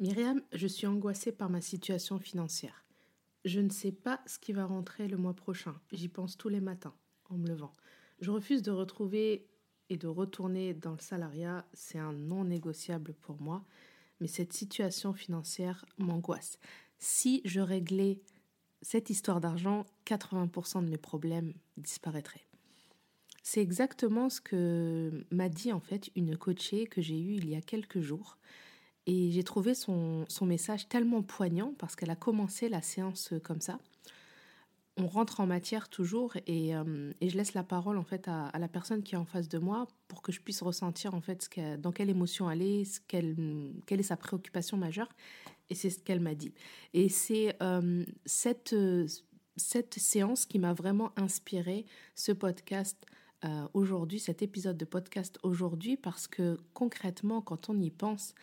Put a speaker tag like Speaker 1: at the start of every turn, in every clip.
Speaker 1: Myriam, je suis angoissée par ma situation financière. Je ne sais pas ce qui va rentrer le mois prochain. J'y pense tous les matins en me levant. Je refuse de retrouver et de retourner dans le salariat. C'est un non négociable pour moi. Mais cette situation financière m'angoisse. Si je réglais cette histoire d'argent, 80% de mes problèmes disparaîtraient. C'est exactement ce que m'a dit en fait une coachée que j'ai eue il y a quelques jours. Et j'ai trouvé son, son, message tellement poignant parce qu'elle a commencé la séance comme ça. On rentre en matière toujours et, euh, et je laisse la parole en fait à, la personne qui est en face de moi pour que je puisse ressentir en fait dans quelle émotion elle est, qu'elle, quelle est sa préoccupation majeure. Et c'est ce qu'elle m'a dit. Et c'est euh, cette, cette séance qui m'a vraiment inspiré ce podcast euh, aujourd'hui, cet épisode de podcast aujourd'hui, parce que concrètement, quand on y pense,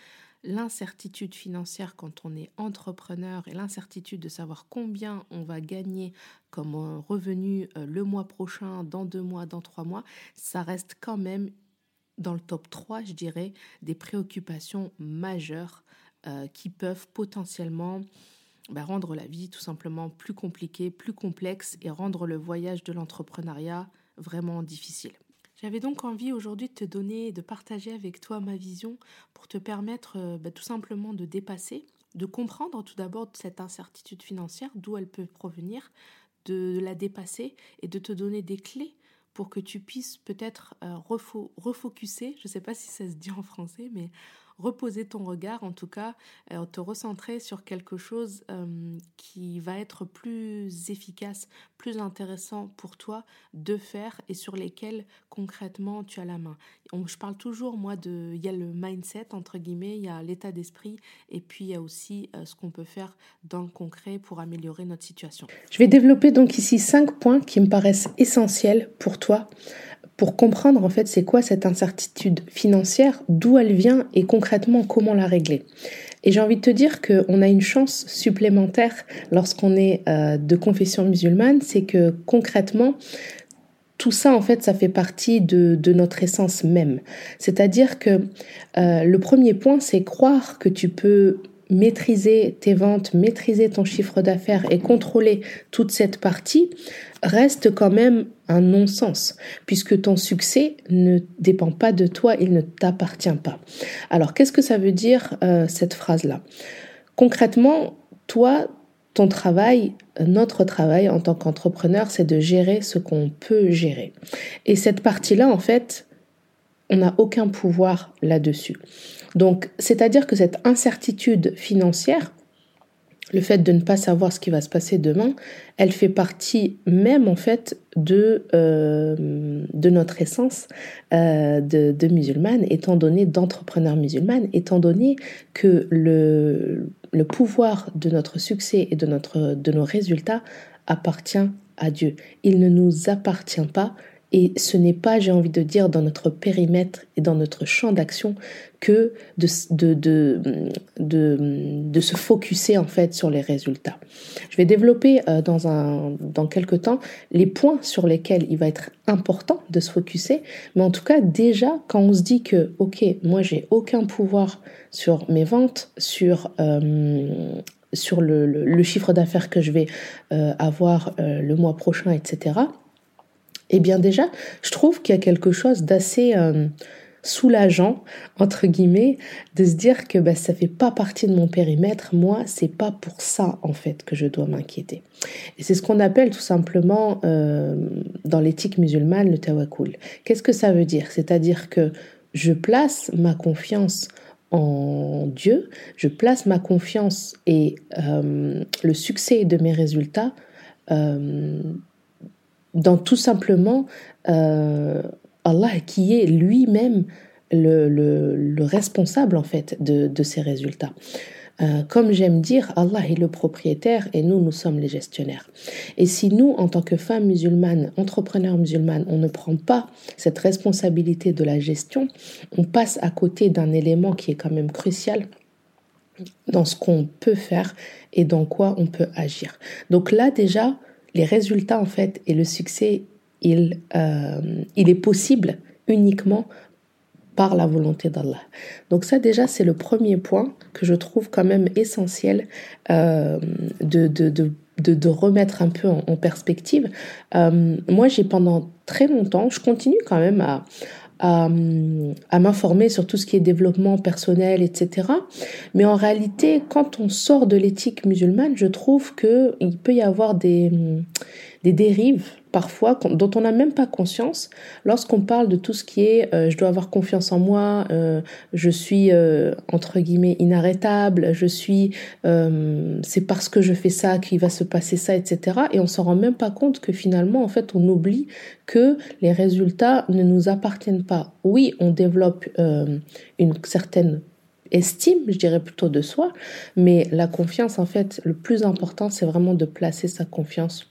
Speaker 1: l'incertitude financière quand on est entrepreneur et l'incertitude de savoir combien on va gagner comme revenu euh, le mois prochain, dans deux mois, dans trois mois, ça reste quand même dans le top 3, je dirais, des préoccupations majeures euh, qui peuvent potentiellement bah, rendre la vie tout simplement plus compliquée, plus complexe et rendre le voyage de l'entrepreneuriat vraiment difficile. J'avais donc envie aujourd'hui de te donner, de partager avec toi ma vision pour te permettre euh, bah, tout simplement de dépasser, de comprendre tout d'abord cette incertitude financière, d'où elle peut provenir, de la dépasser et de te donner des clés pour que tu puisses peut-être euh, refocuser, je ne sais pas si ça se dit en français, mais reposer ton regard, en tout cas, euh, te recentrer sur quelque chose euh, qui va être plus efficace, plus intéressant pour toi de faire et sur lesquels concrètement tu as la main. je parle toujours, moi, de. Il y a le mindset, entre guillemets, il y a l'état d'esprit et puis il y a aussi euh, ce qu'on peut faire dans le concret pour améliorer notre situation.
Speaker 2: Je vais développer donc ici cinq points qui me paraissent essentiels pour toi pour comprendre en fait c'est quoi cette incertitude financière, d'où elle vient et concrètement comment la régler. Et j'ai envie de te dire qu'on a une chance supplémentaire lorsqu'on est euh, de confession musulmane, c'est que concrètement, tout ça, en fait, ça fait partie de, de notre essence même. C'est-à-dire que euh, le premier point, c'est croire que tu peux maîtriser tes ventes, maîtriser ton chiffre d'affaires et contrôler toute cette partie reste quand même un non-sens, puisque ton succès ne dépend pas de toi, il ne t'appartient pas. Alors, qu'est-ce que ça veut dire euh, cette phrase-là? Concrètement, toi, ton travail, notre travail en tant qu'entrepreneur, c'est de gérer ce qu'on peut gérer. Et cette partie-là, en fait, on n'a aucun pouvoir là-dessus. Donc, c'est-à-dire que cette incertitude financière, le fait de ne pas savoir ce qui va se passer demain, elle fait partie même en fait de, euh, de notre essence euh, de, de musulmane, étant donné d'entrepreneur musulmane, étant donné que le, le pouvoir de notre succès et de, notre, de nos résultats appartient à Dieu. Il ne nous appartient pas et ce n'est pas, j'ai envie de dire, dans notre périmètre et dans notre champ d'action que de, de, de, de, se focuser en fait sur les résultats. Je vais développer euh, dans, un, dans quelques temps les points sur lesquels il va être important de se focuser. Mais en tout cas, déjà, quand on se dit que, OK, moi, j'ai aucun pouvoir sur mes ventes, sur euh, sur le, le, chiffre d'affaires que je vais euh, avoir le mois prochain, etc. Eh bien déjà, je trouve qu'il y a quelque chose d'assez euh, soulageant, entre guillemets, de se dire que bah, ça fait pas partie de mon périmètre. Moi, c'est pas pour ça, en fait, que je dois m'inquiéter. Et c'est ce qu'on appelle tout simplement, euh, dans l'éthique musulmane, le tawakkul. Qu'est-ce que ça veut dire? C'est-à-dire que je place ma confiance en Dieu, je place ma confiance et euh, le succès de mes résultats dans tout simplement euh, Allah qui est lui-même le, le, responsable en fait de, de ces résultats. Euh, comme j'aime dire, Allah est le propriétaire et nous, nous sommes les gestionnaires. Et si nous, en tant que femmes musulmanes, entrepreneurs musulmanes, on ne prend pas cette responsabilité de la gestion, on passe à côté d'un élément qui est quand même crucial dans ce qu'on peut faire et dans quoi on peut agir. Donc là déjà, les résultats en fait et le succès, il, euh, il est possible uniquement par la volonté d'Allah. Donc ça déjà c'est le premier point que je trouve quand même essentiel euh, de, remettre un peu en, perspective. Euh, moi j'ai pendant très longtemps, je continue quand même à, à, m'informer sur tout ce qui est développement personnel, etc. Mais en réalité, quand on sort de l'éthique musulmane, je trouve qu'il peut y avoir des, des dérives parfois dont on n'a même pas conscience lorsqu'on parle de tout ce qui est euh, je dois avoir confiance en moi, euh, je suis euh, entre guillemets inarrêtable, je suis c'est parce que je fais ça qu'il va se passer ça, etc. Et on s'en rend même pas compte que finalement en fait on oublie que les résultats ne nous appartiennent pas. Oui, on développe une certaine estime, je dirais plutôt de soi, mais la confiance en fait, le plus important c'est vraiment de placer sa confiance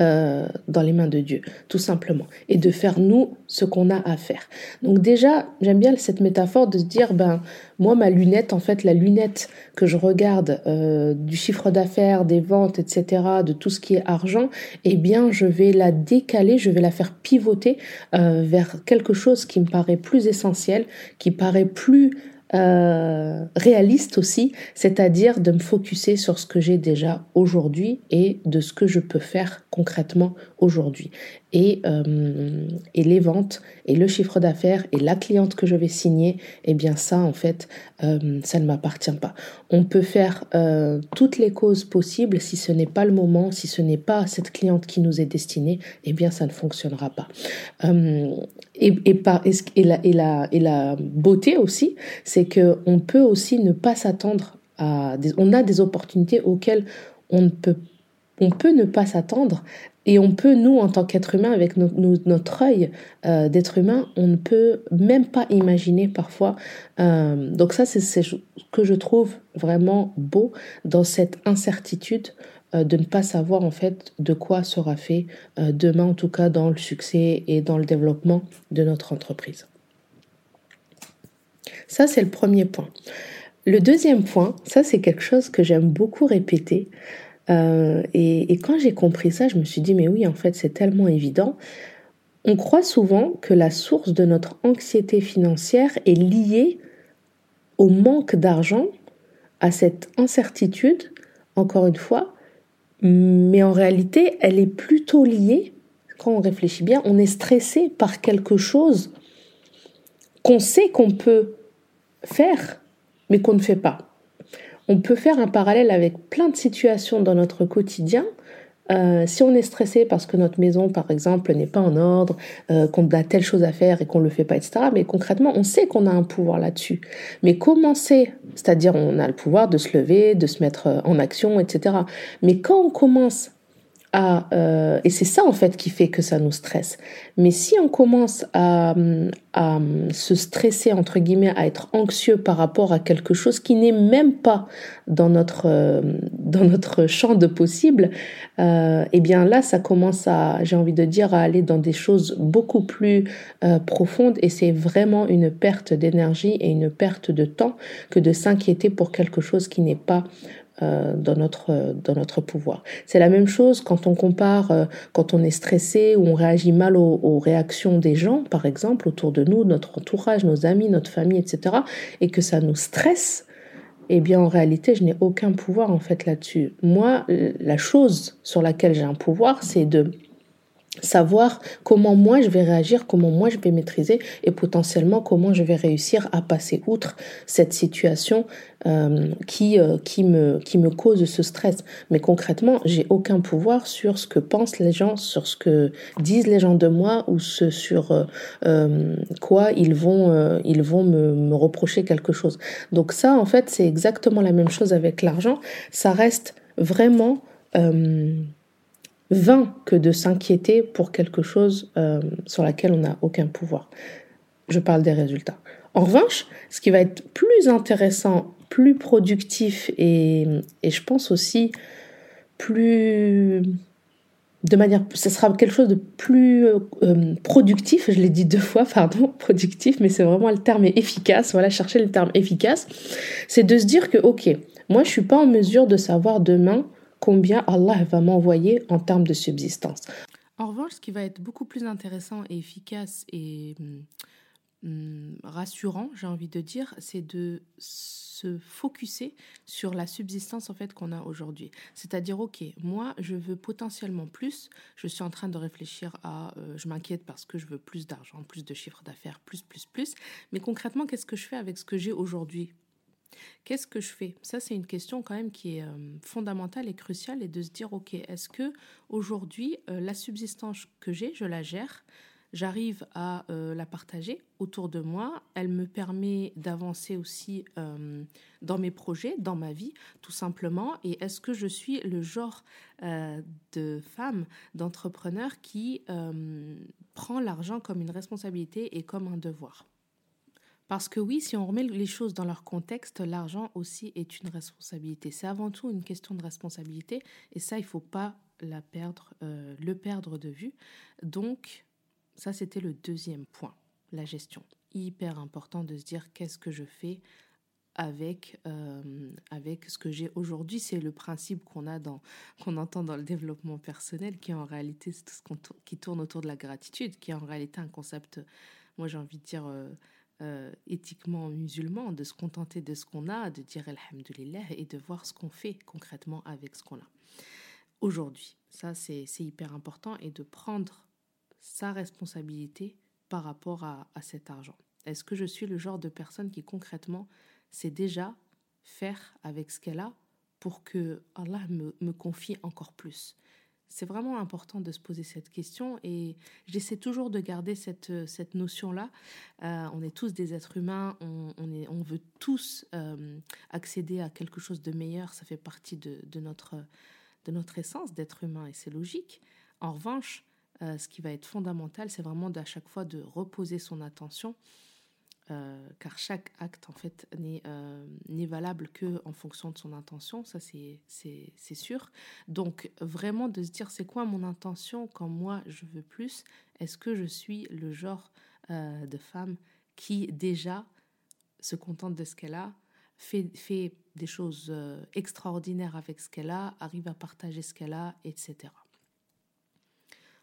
Speaker 2: euh, dans les mains de Dieu, tout simplement, et de faire nous ce qu'on a à faire. Donc déjà, j'aime bien cette métaphore de se dire, ben moi ma lunette, en fait la lunette que je regarde euh, du chiffre d'affaires, des ventes, etc., de tout ce qui est argent, eh bien je vais la décaler, je vais la faire pivoter euh, vers quelque chose qui me paraît plus essentiel, qui paraît plus euh, réaliste aussi, c'est-à-dire de me focuser sur ce que j'ai déjà aujourd'hui et de ce que je peux faire concrètement aujourd'hui. Et, euh, les ventes et le chiffre d'affaires et la cliente que je vais signer, eh bien ça en fait, euh, ça ne m'appartient pas. On peut faire toutes les causes possibles, si ce n'est pas le moment, si ce n'est pas cette cliente qui nous est destinée, eh bien ça ne fonctionnera pas. Et, et, par, et, la, et, la, et la beauté aussi, c'est que on peut aussi ne pas s'attendre à des, on a des opportunités auxquelles on ne peut on peut ne pas s'attendre. Et on peut nous en tant qu'être humain avec notre œil euh, d'être humain on ne peut même pas imaginer parfois euh, donc ça c'est ce que je trouve vraiment beau dans cette incertitude de ne pas savoir en fait de quoi sera fait demain en tout cas dans le succès et dans le développement de notre entreprise. Ça, c'est le premier point. Le deuxième point, ça c'est quelque chose que j'aime beaucoup répéter. Euh, et, quand j'ai compris ça, je me suis dit, mais oui, en fait, c'est tellement évident. On croit souvent que la source de notre anxiété financière est liée au manque d'argent, à cette incertitude, encore une fois, mais en réalité, elle est plutôt liée, quand on réfléchit bien, on est stressé par quelque chose qu'on sait qu'on peut faire, mais qu'on ne fait pas. On peut faire un parallèle avec plein de situations dans notre quotidien. Euh, si on est stressé parce que notre maison, par exemple, n'est pas en ordre, euh, qu'on a telle chose à faire et qu'on ne le fait pas, etc., mais concrètement, on sait qu'on a un pouvoir là-dessus. Mais commencer, c'est-à-dire on a le pouvoir de se lever, de se mettre en action, etc. Mais quand on commence euh, et c'est ça en fait qui fait que ça nous stresse. Mais si on commence à, à, se stresser entre guillemets, à être anxieux par rapport à quelque chose qui n'est même pas dans notre euh, dans notre champ de possible, euh, eh bien là ça commence à, j'ai envie de dire, à aller dans des choses beaucoup plus euh, profondes et c'est vraiment une perte d'énergie et une perte de temps que de s'inquiéter pour quelque chose qui n'est pas euh, dans, notre, dans notre pouvoir. C'est la même chose quand on compare, euh, quand on est stressé ou on réagit mal aux, réactions des gens, par exemple, autour de nous, notre entourage, nos amis, notre famille, etc., et que ça nous stresse. Eh bien, en réalité, je n'ai aucun pouvoir en fait là-dessus. Moi, la chose sur laquelle j'ai un pouvoir, c'est de savoir comment moi je vais réagir, comment moi je vais maîtriser et potentiellement comment je vais réussir à passer outre cette situation euh, qui, euh, qui, me, qui me cause ce stress. Mais concrètement, j'ai aucun pouvoir sur ce que pensent les gens, sur ce que disent les gens de moi ou ce sur euh, quoi ils vont, ils vont me, me reprocher quelque chose. Donc ça, en fait, c'est exactement la même chose avec l'argent. Ça reste vraiment vain que de s'inquiéter pour quelque chose euh, sur laquelle on n'a aucun pouvoir. Je parle des résultats. En revanche, ce qui va être plus intéressant, plus productif et, et je pense aussi plus de manière, ce sera quelque chose de plus euh, productif, je l'ai dit deux fois, pardon, productif, mais c'est vraiment le terme efficace, voilà, chercher le terme efficace, c'est de se dire que, ok, moi je suis pas en mesure de savoir demain combien Allah va m'envoyer en termes de subsistance.
Speaker 1: En revanche, ce qui va être beaucoup plus intéressant et efficace et hum, hum, rassurant, j'ai envie de dire, c'est de se focuser sur la subsistance en fait qu'on a aujourd'hui. C'est-à-dire, ok, moi je veux potentiellement plus. Je suis en train de réfléchir à, euh, je m'inquiète parce que je veux plus d'argent, plus de chiffre d'affaires, plus, plus, plus. Mais concrètement, qu'est-ce que je fais avec ce que j'ai aujourd'hui? Qu'est-ce que je fais? Ça, c'est une question quand même qui est euh, fondamentale et cruciale et de se dire, ok, est-ce que aujourd'hui euh, la subsistance que j'ai, je la gère J'arrive à euh, la partager autour de moi. Elle me permet d'avancer aussi dans mes projets, dans ma vie, tout simplement. Et est-ce que je suis le genre de femme, d'entrepreneur qui prend l'argent comme une responsabilité et comme un devoir? Parce que oui, si on remet les choses dans leur contexte, l'argent aussi est une responsabilité. C'est avant tout une question de responsabilité et ça, il ne faut pas la perdre, euh, le perdre de vue. Donc, ça, c'était le deuxième point, la gestion. Hyper important de se dire qu'est-ce que je fais avec, euh, avec ce que j'ai aujourd'hui. C'est le principe qu'on a entend dans le développement personnel, qui en réalité, c'est tout ce qui tourne autour de la gratitude, qui est en réalité un concept, moi j'ai envie de dire, euh, euh, éthiquement musulman, de se contenter de ce qu'on a, de dire Alhamdulillah et de voir ce qu'on fait concrètement avec ce qu'on a. Aujourd'hui, ça c'est hyper important et de prendre sa responsabilité par rapport à, à cet argent. Est-ce que je suis le genre de personne qui concrètement sait déjà faire avec ce qu'elle a pour que Allah me, me confie encore plus? C'est vraiment important de se poser cette question et j'essaie toujours de garder cette, cette notion-là. Euh, on est tous des êtres humains, on, on, veut tous euh, accéder à quelque chose de meilleur, ça fait partie de, de notre, de notre essence d'être humain et c'est logique. En revanche, euh, ce qui va être fondamental, c'est vraiment à chaque fois de reposer son attention euh, car chaque acte en fait n'est euh, valable que en fonction de son intention, ça c'est sûr. Donc vraiment de se dire c'est quoi mon intention quand moi je veux plus, est-ce que je suis le genre euh, de femme qui déjà se contente de ce qu'elle a, fait, fait des choses euh, extraordinaires avec ce qu'elle a, arrive à partager ce qu'elle a, etc.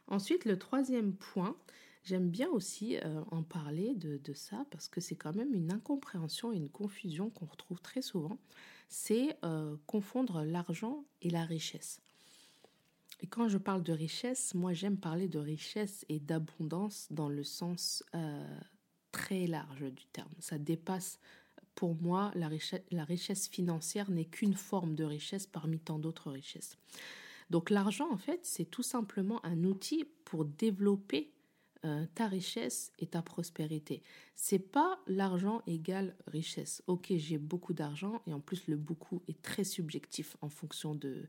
Speaker 1: Ensuite, le troisième point, J'aime bien aussi euh, en parler de, ça parce que c'est quand même une incompréhension et une confusion qu'on retrouve très souvent. C'est euh, confondre l'argent et la richesse. Et quand je parle de richesse, moi j'aime parler de richesse et d'abondance dans le sens euh, très large du terme. Ça dépasse, pour moi, la richesse financière n'est qu'une forme de richesse parmi tant d'autres richesses. Donc l'argent, en fait, c'est tout simplement un outil pour développer euh, ta richesse et ta prospérité. C'est pas l'argent égale richesse. Ok, j'ai beaucoup d'argent et en plus le beaucoup est très subjectif en fonction de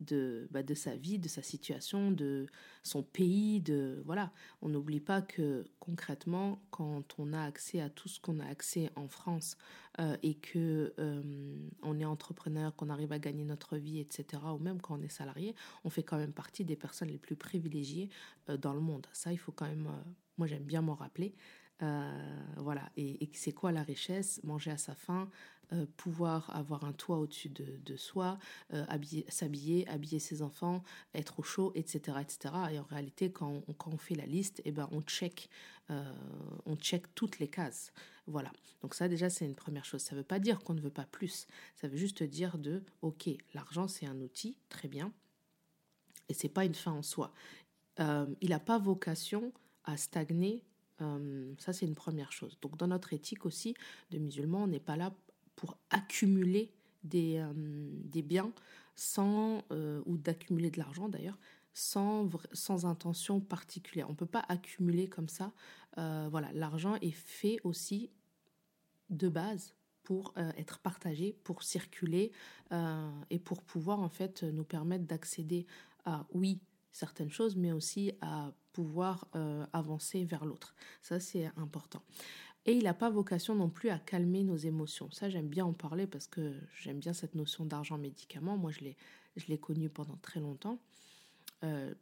Speaker 1: de, bah, de sa vie, de sa situation, de son pays, de voilà. On n'oublie pas que concrètement, quand on a accès à tout ce qu'on a accès en France euh, et que euh, on est entrepreneur, qu'on arrive à gagner notre vie, etc., ou même quand on est salarié, on fait quand même partie des personnes les plus privilégiées euh, dans le monde. Ça, il faut quand même, moi j'aime bien m'en rappeler. Voilà, et, c'est quoi la richesse? Manger à sa faim, euh, pouvoir avoir un toit au-dessus de, soi, euh, s'habiller, habiller ses enfants, être au chaud, etc. etc. Et en réalité, quand on, quand on fait la liste, eh ben, on, check, euh, on check toutes les cases. Voilà. Donc ça, déjà, c'est une première chose. Ça ne veut pas dire qu'on ne veut pas plus. Ça veut juste dire de, OK, l'argent, c'est un outil, très bien, et c'est pas une fin en soi. il n'a pas vocation à stagner ça, c'est une première chose. Donc, dans notre éthique aussi de musulmans, on n'est pas là pour accumuler des, euh, biens sans, euh, ou d'accumuler de l'argent d'ailleurs, sans, sans intention particulière. On ne peut pas accumuler comme ça. Euh, voilà, l'argent est fait aussi de base pour être partagé, pour circuler et pour pouvoir en fait nous permettre d'accéder à, oui, certaines choses, mais aussi à pouvoir avancer vers l'autre. Ça, c'est important. Et il n'a pas vocation non plus à calmer nos émotions. Ça, j'aime bien en parler parce que j'aime bien cette notion d'argent médicament. Moi, je l'ai, je connue pendant très longtemps. Euh,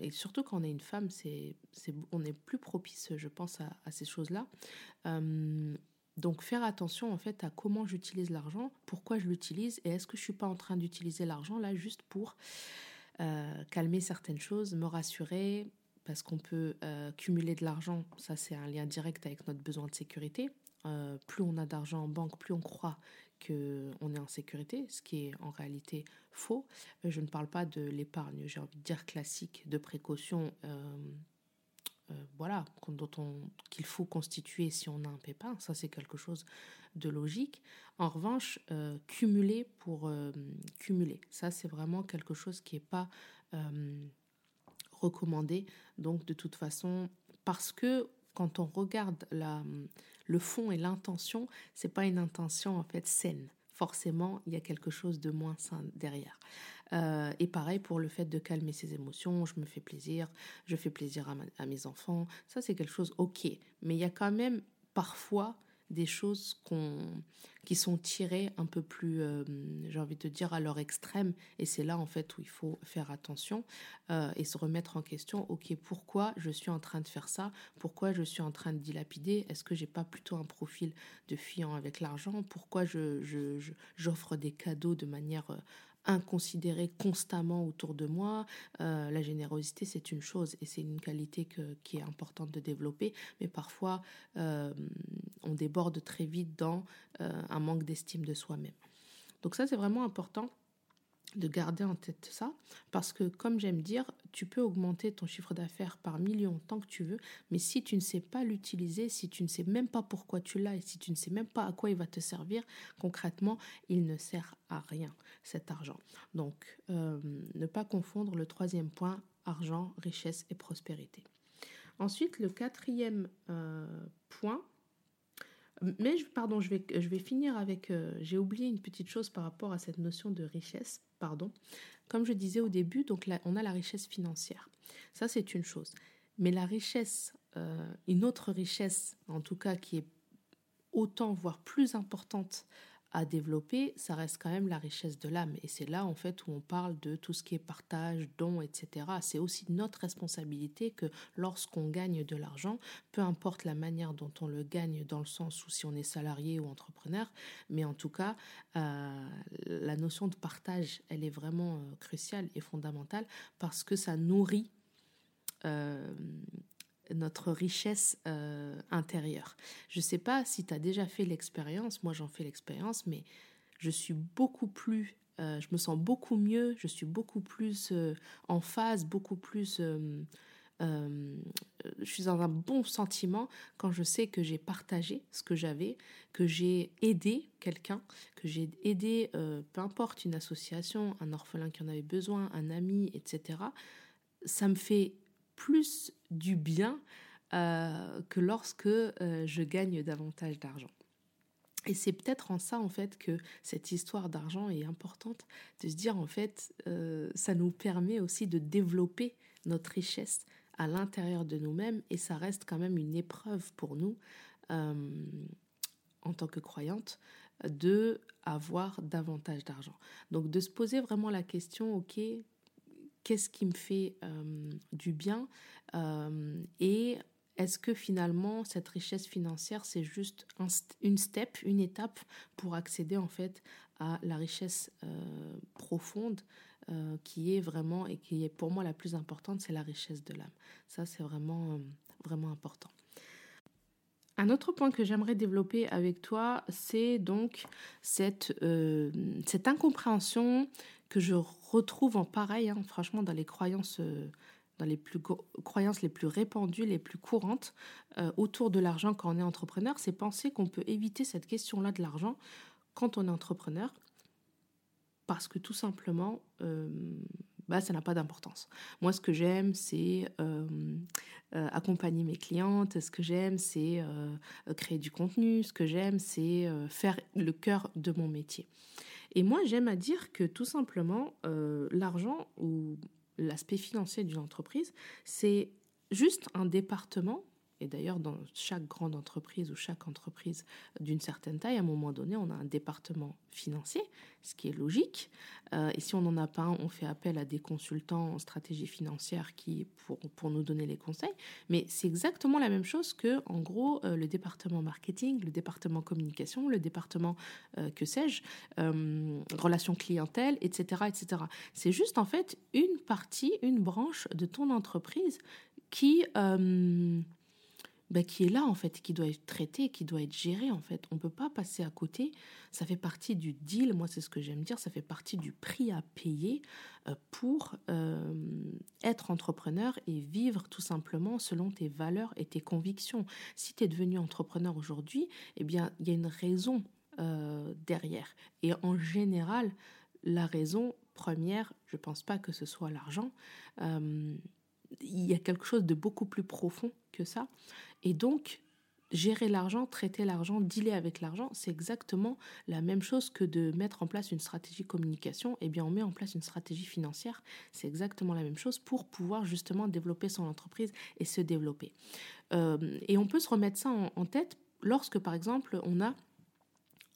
Speaker 1: et surtout quand on est une femme, c'est, c'est, on est plus propice, je pense, à, ces choses-là. Euh, donc faire attention en fait à comment j'utilise l'argent, pourquoi je l'utilise et est-ce que je suis pas en train d'utiliser l'argent là juste pour euh, calmer certaines choses, me rassurer, parce qu'on peut cumuler de l'argent. Ça, c'est un lien direct avec notre besoin de sécurité. plus on a d'argent en banque, plus on croit qu'on est en sécurité, ce qui est en réalité faux. Je ne parle pas de l'épargne, j'ai envie de dire classique, de précaution euh, voilà, dont on, qu'il faut constituer si on a un pépin. Ça, c'est quelque chose de logique. En revanche, euh, cumuler pour euh, cumuler, ça, c'est vraiment quelque chose qui n'est pas recommandé. Donc, de toute façon, parce que quand on regarde la, le fond et l'intention, c'est pas une intention en fait saine. Forcément, il y a quelque chose de moins sain derrière. Euh, et pareil pour le fait de calmer ses émotions, je me fais plaisir, je fais plaisir à, à mes enfants. Ça, c'est quelque chose ok. Mais il y a quand même parfois des choses qui sont tirées un peu plus, euh, j'ai envie de dire, à leur extrême. Et c'est là, en fait, où il faut faire attention euh, et se remettre en question. OK, pourquoi je suis en train de faire ça? Pourquoi je suis en train de dilapider? Est-ce que j'ai pas plutôt un profil de fuyant avec l'argent? Pourquoi je, j'offre des cadeaux de manière inconsidéré constamment autour de moi. Euh, la générosité, c'est une chose et c'est une qualité qui est importante de développer, mais parfois euh, on déborde très vite dans euh, un manque d'estime de soi-même. Donc ça, c'est vraiment important de garder en tête ça, parce que comme j'aime dire, tu peux augmenter ton chiffre d'affaires par million tant que tu veux, mais si tu ne sais pas l'utiliser, si tu ne sais même pas pourquoi tu l'as et si tu ne sais même pas à quoi il va te servir, concrètement, il ne sert à rien cet argent. Donc, euh, ne pas confondre le troisième point, argent, richesse et prospérité. Ensuite, le quatrième euh, point, mais pardon, je vais, je vais finir avec. Euh, j'ai oublié une petite chose par rapport à cette notion de richesse. Pardon. Comme je disais au début, donc là, on a la richesse financière. Ça, c'est une chose. Mais la richesse, euh, une autre richesse, en tout cas, qui est autant, voire plus importante à développer, ça reste quand même la richesse de l'âme. Et c'est là, en fait, où on parle de tout ce qui est partage, don, etc. C'est aussi notre responsabilité que lorsqu'on gagne de l'argent, peu importe la manière dont on le gagne, dans le sens où si on est salarié ou entrepreneur, mais en tout cas, euh, la notion de partage, elle est vraiment euh, cruciale et fondamentale parce que ça nourrit euh, notre richesse euh, intérieure. Je ne sais pas si tu as déjà fait l'expérience, moi j'en fais l'expérience, mais je suis beaucoup plus, euh, je me sens beaucoup mieux, je suis beaucoup plus euh, en phase, beaucoup plus... je suis dans un bon sentiment quand je sais que j'ai partagé ce que j'avais, que j'ai aidé quelqu'un, que j'ai aidé, peu importe, une association, un orphelin qui en avait besoin, un ami, etc. Ça me fait plus du bien euh, que lorsque euh, je gagne davantage d'argent. Et c'est peut-être en ça, en fait, que cette histoire d'argent est importante, de se dire, en fait, euh, ça nous permet aussi de développer notre richesse à l'intérieur de nous-mêmes, et ça reste quand même une épreuve pour nous, en tant que croyante, de avoir davantage d'argent. Donc de se poser vraiment la question, ok, qu'est-ce qui me fait euh, du bien euh, et est-ce que finalement cette richesse financière c'est juste une step, une étape pour accéder en fait à la richesse euh, profonde qui est vraiment et qui est pour moi la plus importante, c'est la richesse de l'âme. Ça c'est vraiment vraiment important. Un autre point que j'aimerais développer avec toi, c'est donc cette, cette incompréhension que je retrouve en pareil, hein, franchement, dans les croyances, euh, dans les plus croyances les plus répandues, les plus courantes euh, autour de l'argent quand on est entrepreneur, c'est penser qu'on peut éviter cette question-là de l'argent quand on est entrepreneur, parce que tout simplement, euh, bah, ça n'a pas d'importance. Moi, ce que j'aime, c'est accompagner mes clientes. Ce que j'aime, c'est créer du contenu. Ce que j'aime, c'est faire le cœur de mon métier. Et moi, j'aime à dire que tout simplement, euh, l'argent ou l'aspect financier d'une entreprise, c'est juste un département et d'ailleurs, dans chaque grande entreprise ou chaque entreprise d'une certaine taille, à un moment donné, on a un département financier, ce qui est logique. Euh, et si on n'en a pas un, on fait appel à des consultants en stratégie financière qui pour, pour nous donner les conseils. Mais c'est exactement la même chose que, en gros, euh, le département marketing, le département communication, le département, euh, que sais-je, relations clientèle, etc., etc. C'est juste en fait une partie, une branche de ton entreprise qui, euh, bah, qui est là en fait, qui doit être traité, qui doit être géré en fait. On ne peut pas passer à côté. Ça fait partie du deal, moi c'est ce que j'aime dire, ça fait partie du prix à payer euh, pour euh, être entrepreneur et vivre tout simplement selon tes valeurs et tes convictions. Si tu es devenu entrepreneur aujourd'hui, eh bien il y a une raison derrière. Et en général, la raison première, je ne pense pas que ce soit l'argent. il y a quelque chose de beaucoup plus profond que ça. Et donc, gérer l'argent, traiter l'argent, dealer avec l'argent, c'est exactement la même chose que de mettre en place une stratégie communication. Eh bien, on met en place une stratégie financière. C'est exactement la même chose pour pouvoir justement développer son entreprise et se développer. Euh, et on peut se remettre ça en tête lorsque, par exemple, on a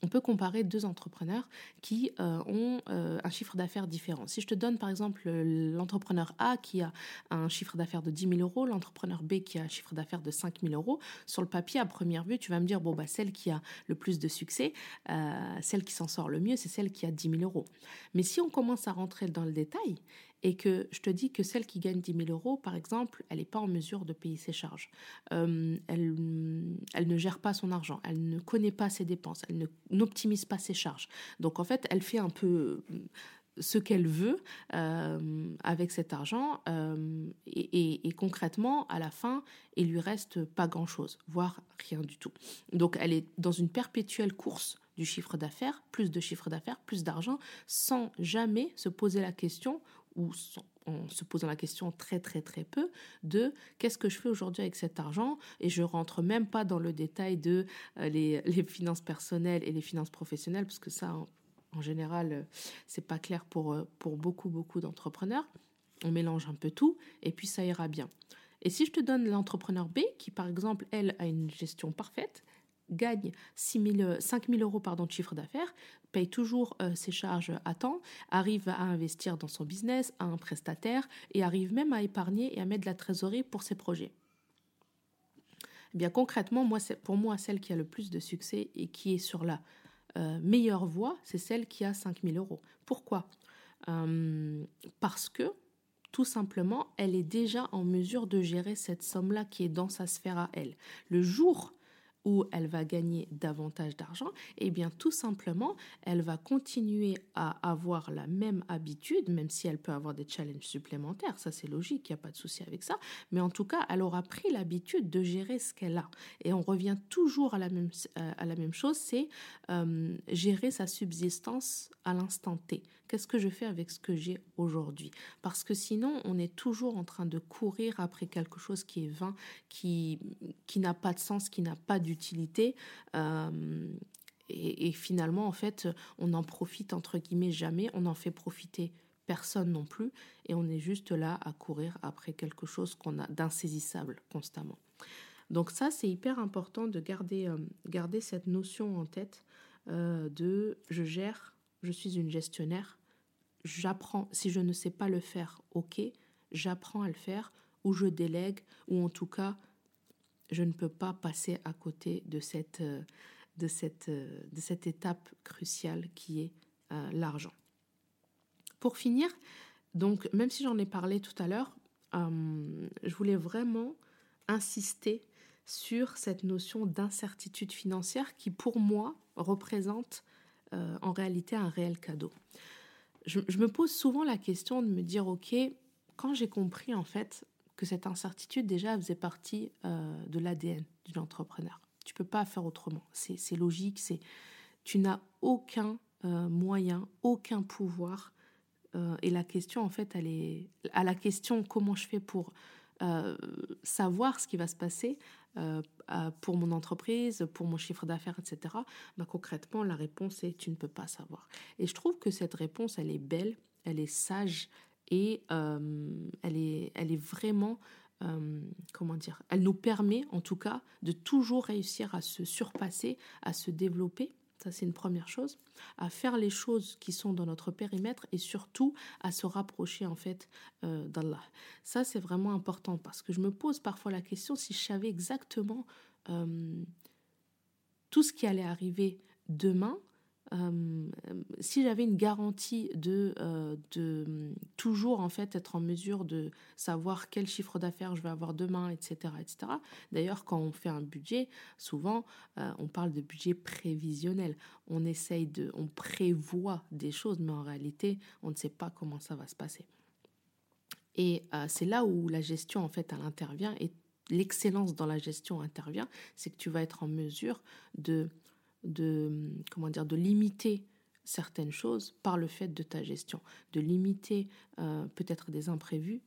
Speaker 1: on peut comparer deux entrepreneurs qui euh, ont euh, un chiffre d'affaires différent. Si je te donne par exemple l'entrepreneur A qui a un chiffre d'affaires de 10 000 euros, l'entrepreneur B qui a un chiffre d'affaires de 5 000 euros, sur le papier, à première vue, tu vas me dire, bon, bah, celle qui a le plus de succès, euh, celle qui s'en sort le mieux, c'est celle qui a 10 000 euros. Mais si on commence à rentrer dans le détail, et que je te dis que celle qui gagne 10 000 euros, par exemple, elle n'est pas en mesure de payer ses charges. Euh, elle, elle ne gère pas son argent, elle ne connaît pas ses dépenses, elle n'optimise pas ses charges. Donc en fait, elle fait un peu euh, ce qu'elle veut euh, avec cet argent et, concrètement à la fin il lui reste pas grand chose voire rien du tout donc elle est dans une perpétuelle course du chiffre d'affaires plus de chiffre d'affaires plus d'argent sans jamais se poser la question ou en se posant la question très très très peu de qu'est-ce que je fais aujourd'hui avec cet argent et je rentre même pas dans le détail de euh, les, les, finances personnelles et les finances professionnelles parce que ça en, général euh, c'est pas clair pour, euh, pour beaucoup beaucoup d'entrepreneurs. On mélange un peu tout et puis ça ira bien. Et si je te donne l'entrepreneur B qui par exemple elle a une gestion parfaite gagne 5 000 euros pardon, de chiffre d'affaires, paye toujours euh, ses charges à temps, arrive à investir dans son business, à un prestataire et arrive même à épargner et à mettre de la trésorerie pour ses projets. Eh bien concrètement, moi, pour moi, celle qui a le plus de succès et qui est sur la euh, meilleure voie, c'est celle qui a 5 000 euros. Pourquoi? Euh, Parce que tout simplement, elle est déjà en mesure de gérer cette somme-là qui est dans sa sphère à elle. Le jour où elle va gagner davantage d'argent, eh bien tout simplement, elle va continuer à avoir la même habitude, même si elle peut avoir des challenges supplémentaires, ça c'est logique, il n'y a pas de souci avec ça, mais en tout cas, elle aura pris l'habitude de gérer ce qu'elle a. Et on revient toujours à la même, euh, à la même chose, c'est euh, gérer sa subsistance à l'instant T. Qu'est-ce que je fais avec ce que j'ai aujourd'hui? Parce que sinon, on est toujours en train de courir après quelque chose qui est vain, qui, qui n'a pas de sens, qui n'a pas d'utilité. Euh, et, finalement, en fait, on n'en profite entre guillemets jamais, on n'en fait profiter personne non plus, et on est juste là à courir après quelque chose qu'on a d'insaisissable constamment. Donc ça, c'est hyper important de garder, euh, garder cette notion en tête euh, de je gère, je suis une gestionnaire, j'apprends, si je ne sais pas le faire, ok, j'apprends à le faire, ou je délègue, ou en tout cas, je ne peux pas passer à côté de cette, euh, euh, étape cruciale qui est euh, l'argent. Pour finir, donc même si j'en ai parlé tout à l'heure, je voulais vraiment insister sur cette notion d'incertitude financière qui pour moi représente en réalité un réel cadeau je, me pose souvent la question de me dire, ok, quand j'ai compris en fait que cette incertitude déjà faisait partie euh, de l'ADN d'une entrepreneur, tu peux pas faire autrement. C'est logique, c'est tu n'as aucun euh, moyen, aucun pouvoir. Euh, et la question en fait, elle est à la question comment je fais pour savoir ce qui va se passer pour mon entreprise, pour mon chiffre d'affaires, etc. Concrètement, la réponse est tu ne peux pas savoir. Et je trouve que cette réponse, elle est belle, elle est sage et euh, elle, est, elle est vraiment, euh, comment dire, elle nous permet en tout cas de toujours réussir à se surpasser, à se développer ça, c'est une première chose. À faire les choses qui sont dans notre périmètre et surtout à se rapprocher en fait euh, d'Allah. Ça, c'est vraiment important parce que je me pose parfois la question si je savais exactement euh, tout ce qui allait arriver demain, euh, si j'avais une garantie de, euh, de hum, toujours en fait être en mesure de savoir quel chiffre d'affaires je vais avoir demain, etc., etc. D'ailleurs, quand on fait un budget, souvent euh, on parle de budget prévisionnel. On essaye de, on prévoit des choses, mais en réalité, on ne sait pas comment ça va se passer. Et c'est là où la gestion en fait elle intervient et l'excellence dans la gestion intervient, c'est que tu vas être en mesure de de, comment dire, de limiter certaines choses par le fait de ta gestion, de limiter euh, peut-être des imprévus,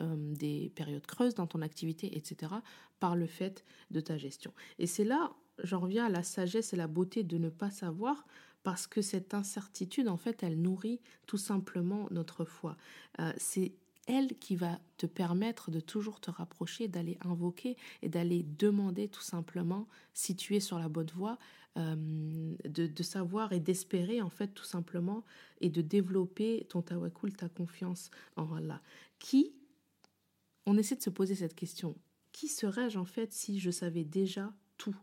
Speaker 1: euh, des périodes creuses dans ton activité, etc., par le fait de ta gestion. Et c'est là, j'en reviens à la sagesse et la beauté de ne pas savoir, parce que cette incertitude, en fait, elle nourrit tout simplement notre foi. Euh, c'est elle qui va te permettre de toujours te rapprocher, d'aller invoquer et d'aller demander tout simplement si tu es sur la bonne voie, euh, de, savoir et d'espérer en fait tout simplement et de développer ton tawakul, ta confiance en Allah. Qui, on essaie de se poser cette question, qui serais-je en fait si je savais déjà tout?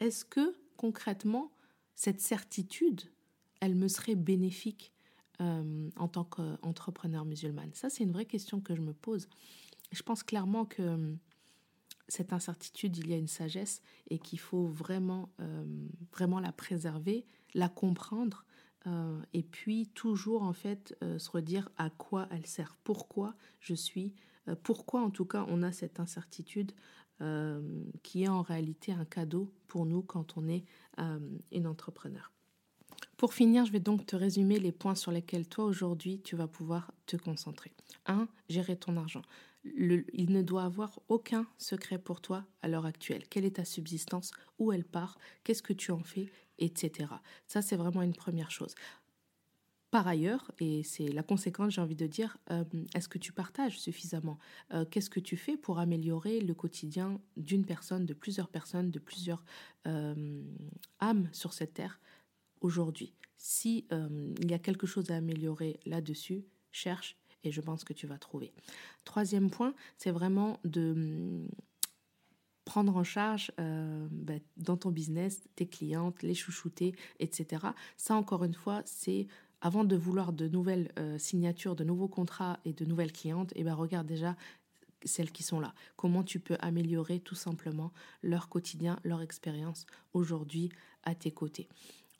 Speaker 1: Est-ce que concrètement cette certitude, elle me serait bénéfique? Euh, en tant qu'entrepreneur musulman Ça, c'est une vraie question que je me pose. Je pense clairement que euh, cette incertitude, il y a une sagesse et qu'il faut vraiment, euh, vraiment la préserver, la comprendre et puis toujours en fait se redire à quoi elle sert, pourquoi je suis, pourquoi en tout cas on a cette incertitude qui est en réalité un cadeau pour nous quand on est une entrepreneur. Pour finir, je vais donc te résumer les points sur lesquels toi aujourd'hui tu vas pouvoir te concentrer. 1. Gérer ton argent. il ne doit avoir aucun secret pour toi à l'heure actuelle. Quelle est ta subsistance? Où elle part? Qu'est-ce que tu en fais? Etc. Ça, c'est vraiment une première chose. Par ailleurs, et c'est la conséquence, j'ai envie de dire, euh, est-ce que tu partages suffisamment? Euh, Qu'est-ce que tu fais pour améliorer le quotidien d'une personne, de plusieurs personnes, de plusieurs euh, âmes sur cette terre? Aujourd'hui. Si euh, il y a quelque chose à améliorer là-dessus, cherche et je pense que tu vas trouver. Troisième point, c'est vraiment de hum, prendre en charge euh, bah, dans ton business tes clientes, les chouchouter, etc. Ça, encore une fois, c'est avant de vouloir de nouvelles euh, signatures, de nouveaux contrats et de nouvelles clientes, eh ben regarde déjà celles qui sont là. Comment tu peux améliorer tout simplement leur quotidien, leur expérience aujourd'hui à tes côtés.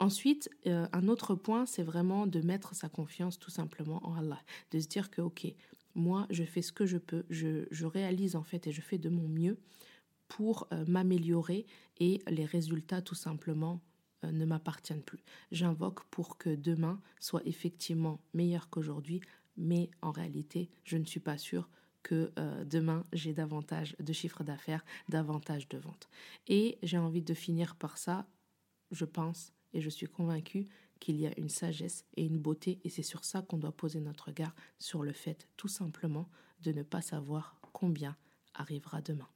Speaker 1: Ensuite, euh, un autre point, c'est vraiment de mettre sa confiance tout simplement en Allah, de se dire que ok, moi je fais ce que je peux, je, réalise en fait et je fais de mon mieux pour euh, m'améliorer et les résultats tout simplement euh, ne m'appartiennent plus. J'invoque pour que demain soit effectivement meilleur qu'aujourd'hui, mais en réalité, je ne suis pas sûre que demain j'ai davantage de chiffres d'affaires, davantage de ventes. Et j'ai envie de finir par ça, je pense, et je suis convaincue qu'il y a une sagesse et une beauté, et c'est sur ça qu'on doit poser notre regard, sur le fait tout simplement de ne pas savoir combien arrivera demain.